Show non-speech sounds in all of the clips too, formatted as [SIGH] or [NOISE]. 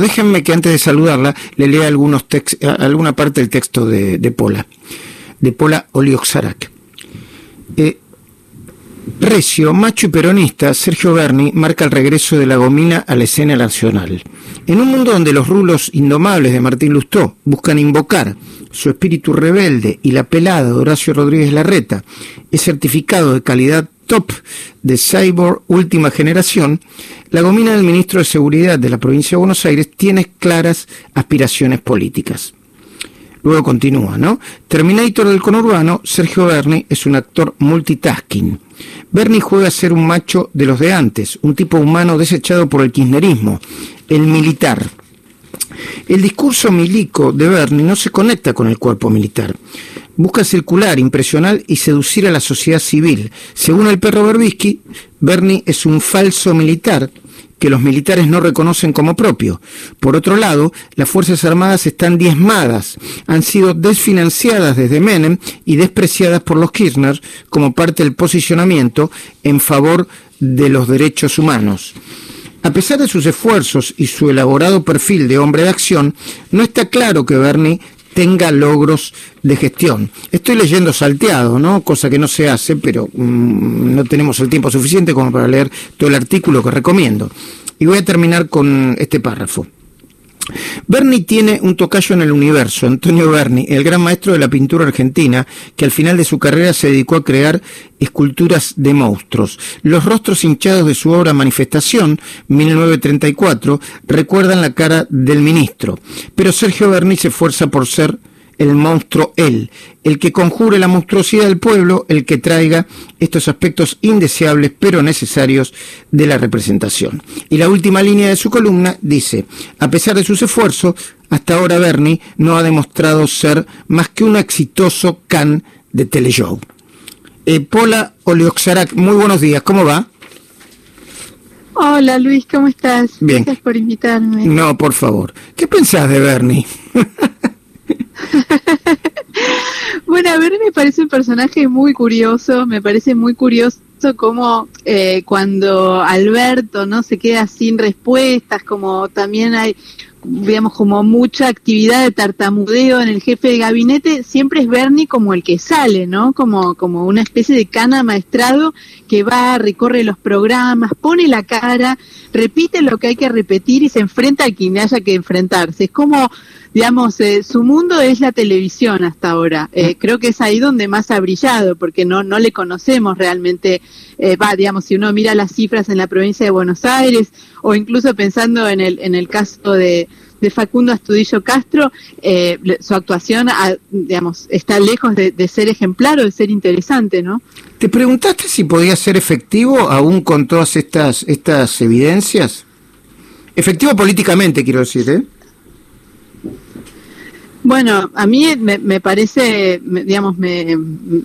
Déjenme que antes de saludarla le lea alguna parte del texto de, Pola, de Pola Olioxarac. Eh, Recio, macho y peronista, Sergio Berni marca el regreso de la gomina a la escena nacional. En un mundo donde los rulos indomables de Martín Lustó buscan invocar su espíritu rebelde y la pelada de Horacio Rodríguez Larreta es certificado de calidad top de Cyborg última generación, la gomina del ministro de Seguridad de la provincia de Buenos Aires tiene claras aspiraciones políticas. Luego continúa, ¿no? Terminator del conurbano, Sergio Berni es un actor multitasking. Berni juega a ser un macho de los de antes, un tipo humano desechado por el kirchnerismo, el militar. El discurso milico de Berni no se conecta con el cuerpo militar busca circular, impresionar y seducir a la sociedad civil. Según el perro Berbisky, Bernie es un falso militar que los militares no reconocen como propio. Por otro lado, las Fuerzas Armadas están diezmadas, han sido desfinanciadas desde Menem y despreciadas por los Kirchner como parte del posicionamiento en favor de los derechos humanos. A pesar de sus esfuerzos y su elaborado perfil de hombre de acción, no está claro que Bernie tenga logros de gestión. Estoy leyendo salteado, ¿no? Cosa que no se hace, pero mm, no tenemos el tiempo suficiente como para leer todo el artículo que recomiendo. Y voy a terminar con este párrafo. Berni tiene un tocayo en el universo, Antonio Berni, el gran maestro de la pintura argentina, que al final de su carrera se dedicó a crear esculturas de monstruos. Los rostros hinchados de su obra Manifestación, 1934, recuerdan la cara del ministro. Pero Sergio Berni se esfuerza por ser el monstruo él, el que conjure la monstruosidad del pueblo, el que traiga estos aspectos indeseables pero necesarios de la representación. Y la última línea de su columna dice, a pesar de sus esfuerzos, hasta ahora Bernie no ha demostrado ser más que un exitoso can de teleshow. Eh, Pola Oleoxarac, muy buenos días, ¿cómo va? Hola Luis, ¿cómo estás? Bien. Gracias por invitarme. No, por favor. ¿Qué pensás de Bernie? [LAUGHS] [LAUGHS] bueno, a ver, me parece un personaje muy curioso, me parece muy curioso como eh, cuando Alberto no se queda sin respuestas, como también hay digamos, como mucha actividad de tartamudeo en el jefe de gabinete, siempre es Bernie como el que sale, ¿no? Como, como una especie de cana maestrado que va, recorre los programas, pone la cara, repite lo que hay que repetir y se enfrenta a quien haya que enfrentarse. Es como, digamos, eh, su mundo es la televisión hasta ahora. Eh, creo que es ahí donde más ha brillado, porque no, no le conocemos realmente, eh, va, digamos, si uno mira las cifras en la provincia de Buenos Aires, o incluso pensando en el, en el caso de, de Facundo Astudillo Castro, eh, su actuación, ah, digamos, está lejos de, ser ejemplar o de ser interesante, ¿no? ¿Te preguntaste si podía ser efectivo aún con todas estas, estas evidencias? Efectivo políticamente, quiero decir, ¿eh? Bueno, a mí me, parece, digamos, me,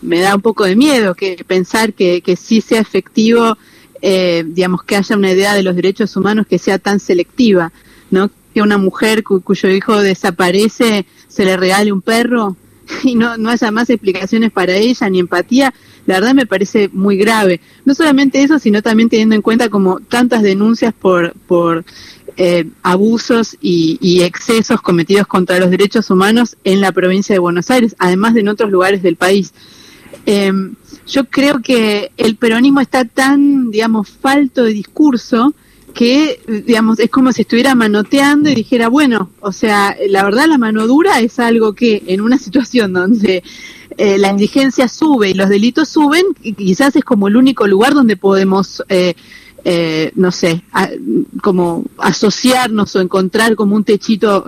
me, da un poco de miedo que pensar que, sí sea efectivo, eh, digamos, que haya una idea de los derechos humanos que sea tan selectiva, ¿no? que una mujer cuyo hijo desaparece se le regale un perro [LAUGHS] y no, no haya más explicaciones para ella ni empatía, la verdad me parece muy grave. No solamente eso, sino también teniendo en cuenta como tantas denuncias por, por eh, abusos y, excesos cometidos contra los derechos humanos en la provincia de Buenos Aires, además de en otros lugares del país. Em, yo creo que el peronismo está tan, digamos, falto de discurso que, digamos, es como si estuviera manoteando y dijera, bueno, o sea, la verdad la mano dura es algo que en una [LAUGHS] situación donde eh, la indigencia sube y los delitos suben, quizás es como el único lugar donde podemos, eh, eh, no sé, como asociarnos o encontrar como un techito,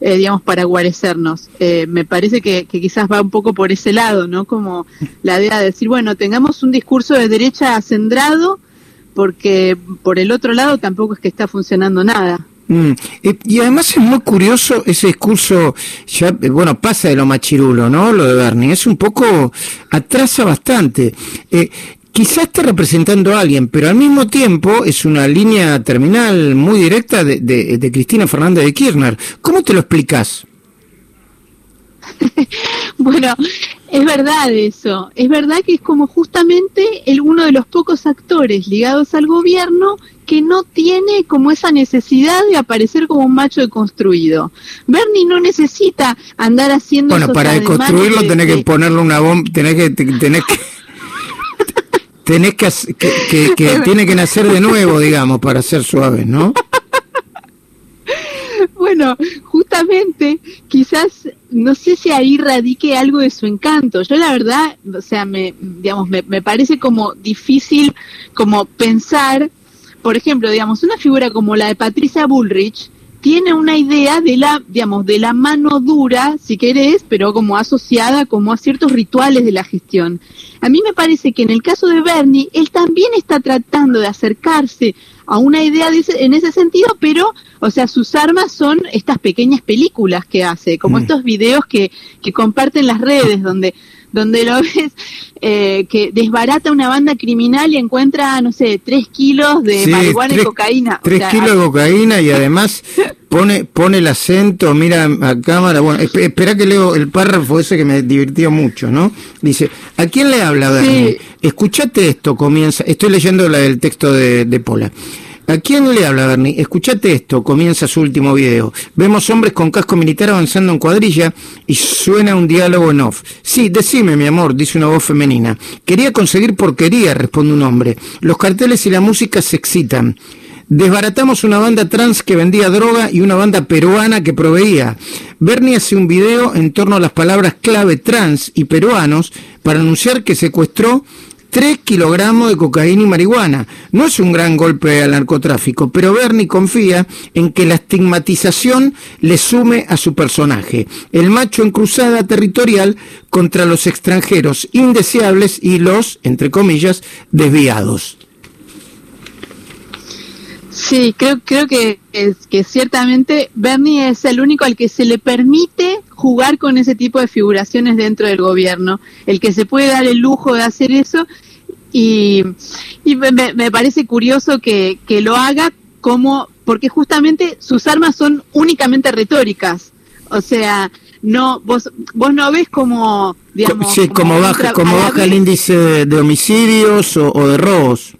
digamos, para guarecernos. me parece que, quizás va un poco por ese lado, ¿no? Como la idea de decir, bueno, tengamos un discurso de derecha acendrado, porque por el otro lado tampoco es que está funcionando nada. Mm. Y además es muy curioso ese discurso, ya, eh, bueno, pasa de lo machirulo, ¿no? Lo de Bernie, es un poco, atrasa bastante. Eh, quizás esté representando a alguien, pero al mismo tiempo es una línea terminal muy directa de, de Cristina Fernández de Kirchner. ¿Cómo te lo explicas? [LAUGHS] bueno, Es verdad eso, es verdad que es como justamente el, uno de los pocos actores ligados al gobierno que no tiene como esa necesidad de aparecer como un macho deconstruido. Bernie no necesita andar haciendo... Bueno, para deconstruirlo tenés que ponerle una bomba, tenés que... Tenés que... tenés que, que, que [LAUGHS] tiene que nacer de nuevo, digamos, para ser suave, ¿no? [LAUGHS] bueno, justamente, quizás, no sé si ahí radique algo de su encanto. Yo la verdad, o sea, me, digamos, me, me parece como difícil como pensar, por ejemplo, digamos, una figura como la de Patricia Bullrich, tiene una idea de la, digamos, de la mano dura, si querés, pero como asociada como a ciertos rituales de la gestión. A mí me parece que en el caso de Bernie, él también está tratando de acercarse a una idea de en ese sentido, pero, o sea, sus armas son estas pequeñas películas que hace, como mm. estos videos que, que comparten las redes, donde donde lo ves eh, que desbarata una banda criminal y encuentra, no sé, tres kilos de marihuana y cocaína. Tres kilos de cocaína y además pone pone el acento, mira a cámara. Bueno, espera que leo el párrafo ese que me divirtió mucho, ¿no? Dice, ¿a quién le habla, Bernie? Escuchate esto, comienza. Estoy leyendo la, el texto de, de Pola. ¿A quién le habla Bernie? Escuchate esto, comienza su último video. Vemos hombres con casco militar avanzando en cuadrilla y suena un diálogo en off. Sí, decime, mi amor, dice una voz femenina. Quería conseguir porquería, responde un hombre. Los carteles y la música se excitan. Desbaratamos una banda trans que vendía droga y una banda peruana que proveía. Bernie hace un video en torno a las palabras clave trans y peruanos para anunciar que secuestró 3 kilogramos de cocaína y marihuana. No es un gran golpe al narcotráfico, pero Bernie confía en que la estigmatización le sume a su personaje, el macho en cruzada territorial contra los extranjeros indeseables y los, entre comillas, desviados. Sí, creo, creo que, es, que ciertamente Bernie es el único al que se le permite jugar con ese tipo de figuraciones dentro del gobierno, el que se puede dar el lujo de hacer eso. Y, y me, me, parece curioso que, que lo haga como, porque justamente sus armas son únicamente retóricas, o sea, no vos vos no ves como digamos sí, como, baja como baja el índice de, homicidios o, o, de robos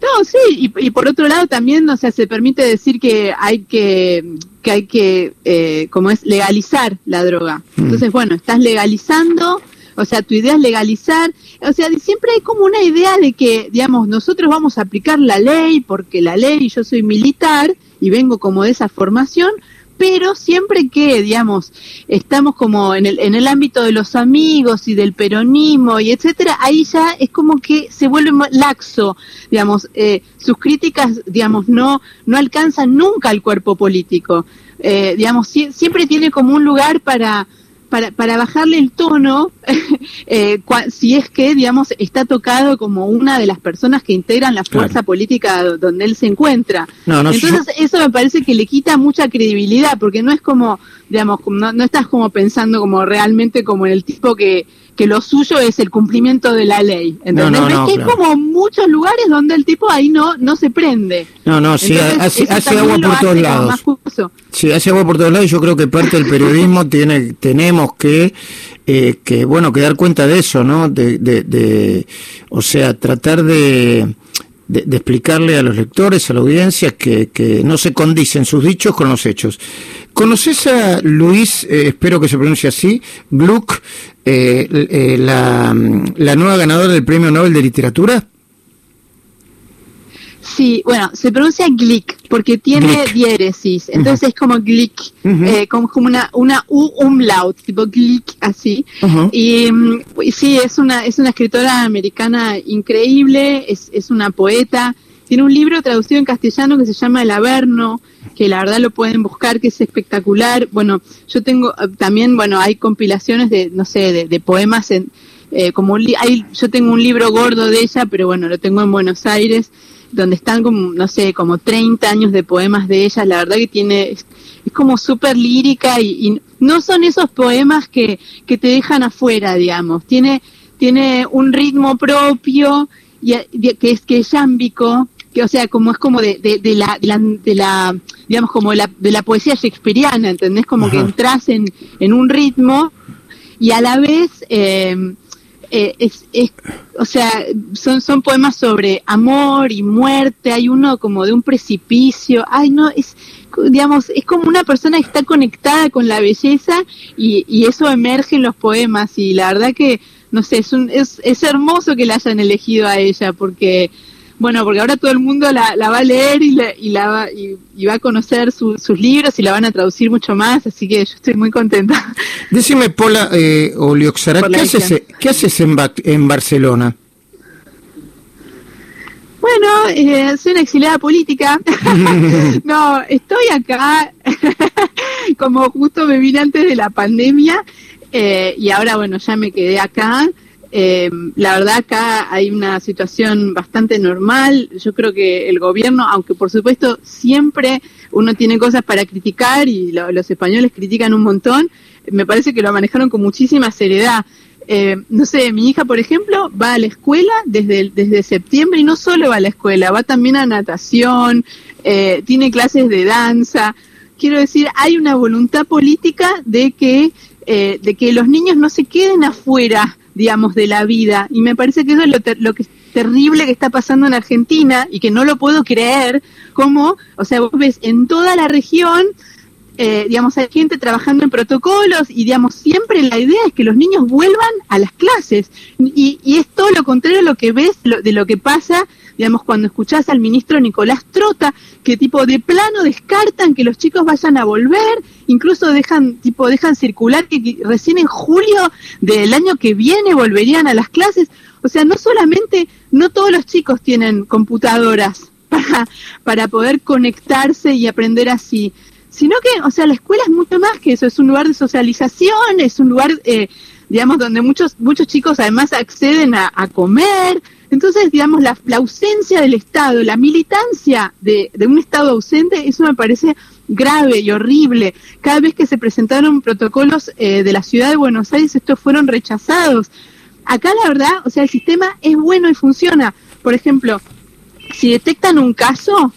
no, sí, y, por otro lado también, o sea, se permite decir que hay que, que hay que, eh, como es, legalizar la droga. Mm. Entonces, bueno, estás legalizando, o sea, tu idea es legalizar, o sea, siempre hay como una idea de que, digamos, nosotros vamos a aplicar la ley porque la ley, yo soy militar y vengo como de esa formación, pero siempre que, digamos, estamos como en el, en el ámbito de los amigos y del peronismo y etcétera, ahí ya es como que se vuelve laxo, digamos, eh, sus críticas, digamos, no, no alcanzan nunca al cuerpo político. Eh, digamos, siempre tiene como un lugar para, para, para bajarle el tono, [LAUGHS] eh, si es que, digamos, está tocado como una de las personas que integran la fuerza política donde él se encuentra. Entonces, eso me parece que le quita mucha credibilidad, porque no es como, digamos, no, no estás como pensando como realmente como en el tipo que, que lo suyo es el cumplimiento de la ley. ¿entendés? No, que hay como muchos lugares donde el tipo ahí no, no se prende. No, no, sí, hace, agua por todos lados. Sí, hace agua por todos lados y yo creo que parte del periodismo [LAUGHS] tiene, tenemos que, eh, que, bueno, que dar cuenta de eso, ¿no? De, de, de o sea, tratar de, de, explicarle a los lectores, a la audiencia, que, que, no se condicen sus dichos con los hechos. ¿Conoces a Luis, eh, espero que se pronuncie así, Gluck, eh, eh, la, la nueva ganadora del Premio Nobel de Literatura? Sí, bueno, se pronuncia Glick porque tiene diéresis, entonces es como Glick, eh, como, como, una una u umlaut, tipo Glick así. y, y, sí, es una es una escritora americana increíble, es, es una poeta. Tiene un libro traducido en castellano que se llama El Averno, que la verdad lo pueden buscar, que es espectacular. Bueno, yo tengo eh, también, bueno, hay compilaciones de, no sé, de, poemas en, eh, como hay, yo tengo un libro gordo de ella, pero bueno, lo tengo en Buenos Aires, donde están como, no sé, como 30 años de poemas de ella, la verdad que tiene, es, como súper lírica y, no son esos poemas que, que te dejan afuera, digamos, tiene, tiene un ritmo propio y, que es que es yámbico, que o sea, como es como de, de, la, de, la, digamos, como la, de la poesía shakespeariana, ¿entendés? Como que entras en, en un ritmo y a la vez eh, eh, es, es, o sea, son, son poemas sobre amor y muerte, hay uno como de un precipicio, ay no, es, digamos, es como una persona que está conectada con la belleza y, y eso emerge en los poemas. Y la verdad que, no sé, es, un, es, es hermoso que la hayan elegido a ella porque bueno, porque ahora todo el mundo la, la va a leer y, la, y, la va, y, y va a conocer su, sus libros y la van a traducir mucho más, así que yo estoy muy contenta. [LAUGHS] Decime, Pola eh, Olioxara, ¿qué haces, ¿qué haces en, ba en Barcelona? Bueno, eh, soy una exiliada política. [LAUGHS] no, estoy acá [LAUGHS] como justo me vine antes de la pandemia eh, y ahora, bueno, ya me quedé acá. Eh, la verdad acá hay una situación bastante normal. Yo creo que el gobierno, aunque por supuesto siempre uno tiene cosas para criticar y lo, los españoles critican un montón, me parece que lo manejaron con muchísima seriedad. Eh, no sé, mi hija, por ejemplo, va a la escuela desde, desde septiembre y no solo va a la escuela, va también a natación, eh, tiene clases de danza. Quiero decir, hay una voluntad política de que, eh, de que los niños no se queden afuera digamos, de la vida. Y me parece que eso es lo, ter lo que es terrible que está pasando en Argentina y que no lo puedo creer, como, o sea, vos ves en toda la región, eh, digamos, hay gente trabajando en protocolos y, digamos, siempre la idea es que los niños vuelvan a las clases. Y, y es todo lo contrario a lo que ves lo, de lo que pasa, digamos, cuando escuchás al ministro Nicolás Trota, que tipo de plano descartan que los chicos vayan a volver, incluso dejan, tipo, dejan circular que, recién en julio del año que viene volverían a las clases. O sea, no solamente, no todos los chicos tienen computadoras [LAUGHS] para, para poder conectarse y aprender así sino que, o sea, la escuela es mucho más que eso, es un lugar de socialización, es un lugar, eh, digamos, donde muchos, muchos chicos además acceden a comer. Entonces, digamos, la, la, ausencia del Estado, la militancia de, de, un Estado ausente, eso me parece grave y horrible. Cada vez que se presentaron protocolos eh, de la ciudad de Buenos Aires, estos fueron rechazados. Acá, la verdad, o sea, el sistema es bueno y funciona. Por ejemplo, si detectan un caso,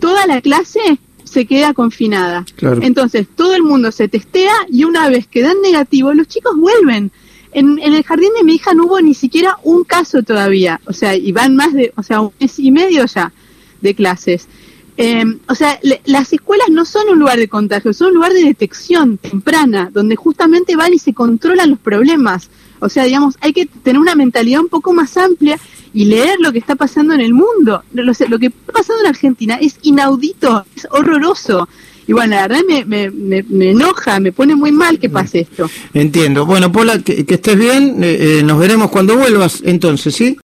toda la clase se queda confinada. Claro. Entonces, todo el mundo se testea y una vez que dan negativo, los chicos vuelven. En, en, el jardín de mi hija no hubo ni siquiera un caso todavía, o sea, y van más de, o sea, un mes y medio ya de clases. Eh, o sea, le, las escuelas no son un lugar de contagio, son un lugar de detección temprana, donde justamente van y se controlan los problemas. O sea, digamos, hay que tener una mentalidad un poco más amplia y leer lo que está pasando en el mundo. Lo, lo que está pasando en Argentina es inaudito, es horroroso. Y bueno, la verdad me, me, me, me, enoja, me pone muy mal que pase esto. Entiendo. Bueno, que, que estés bien. Eh, eh, nos veremos cuando vuelvas entonces, ¿sí?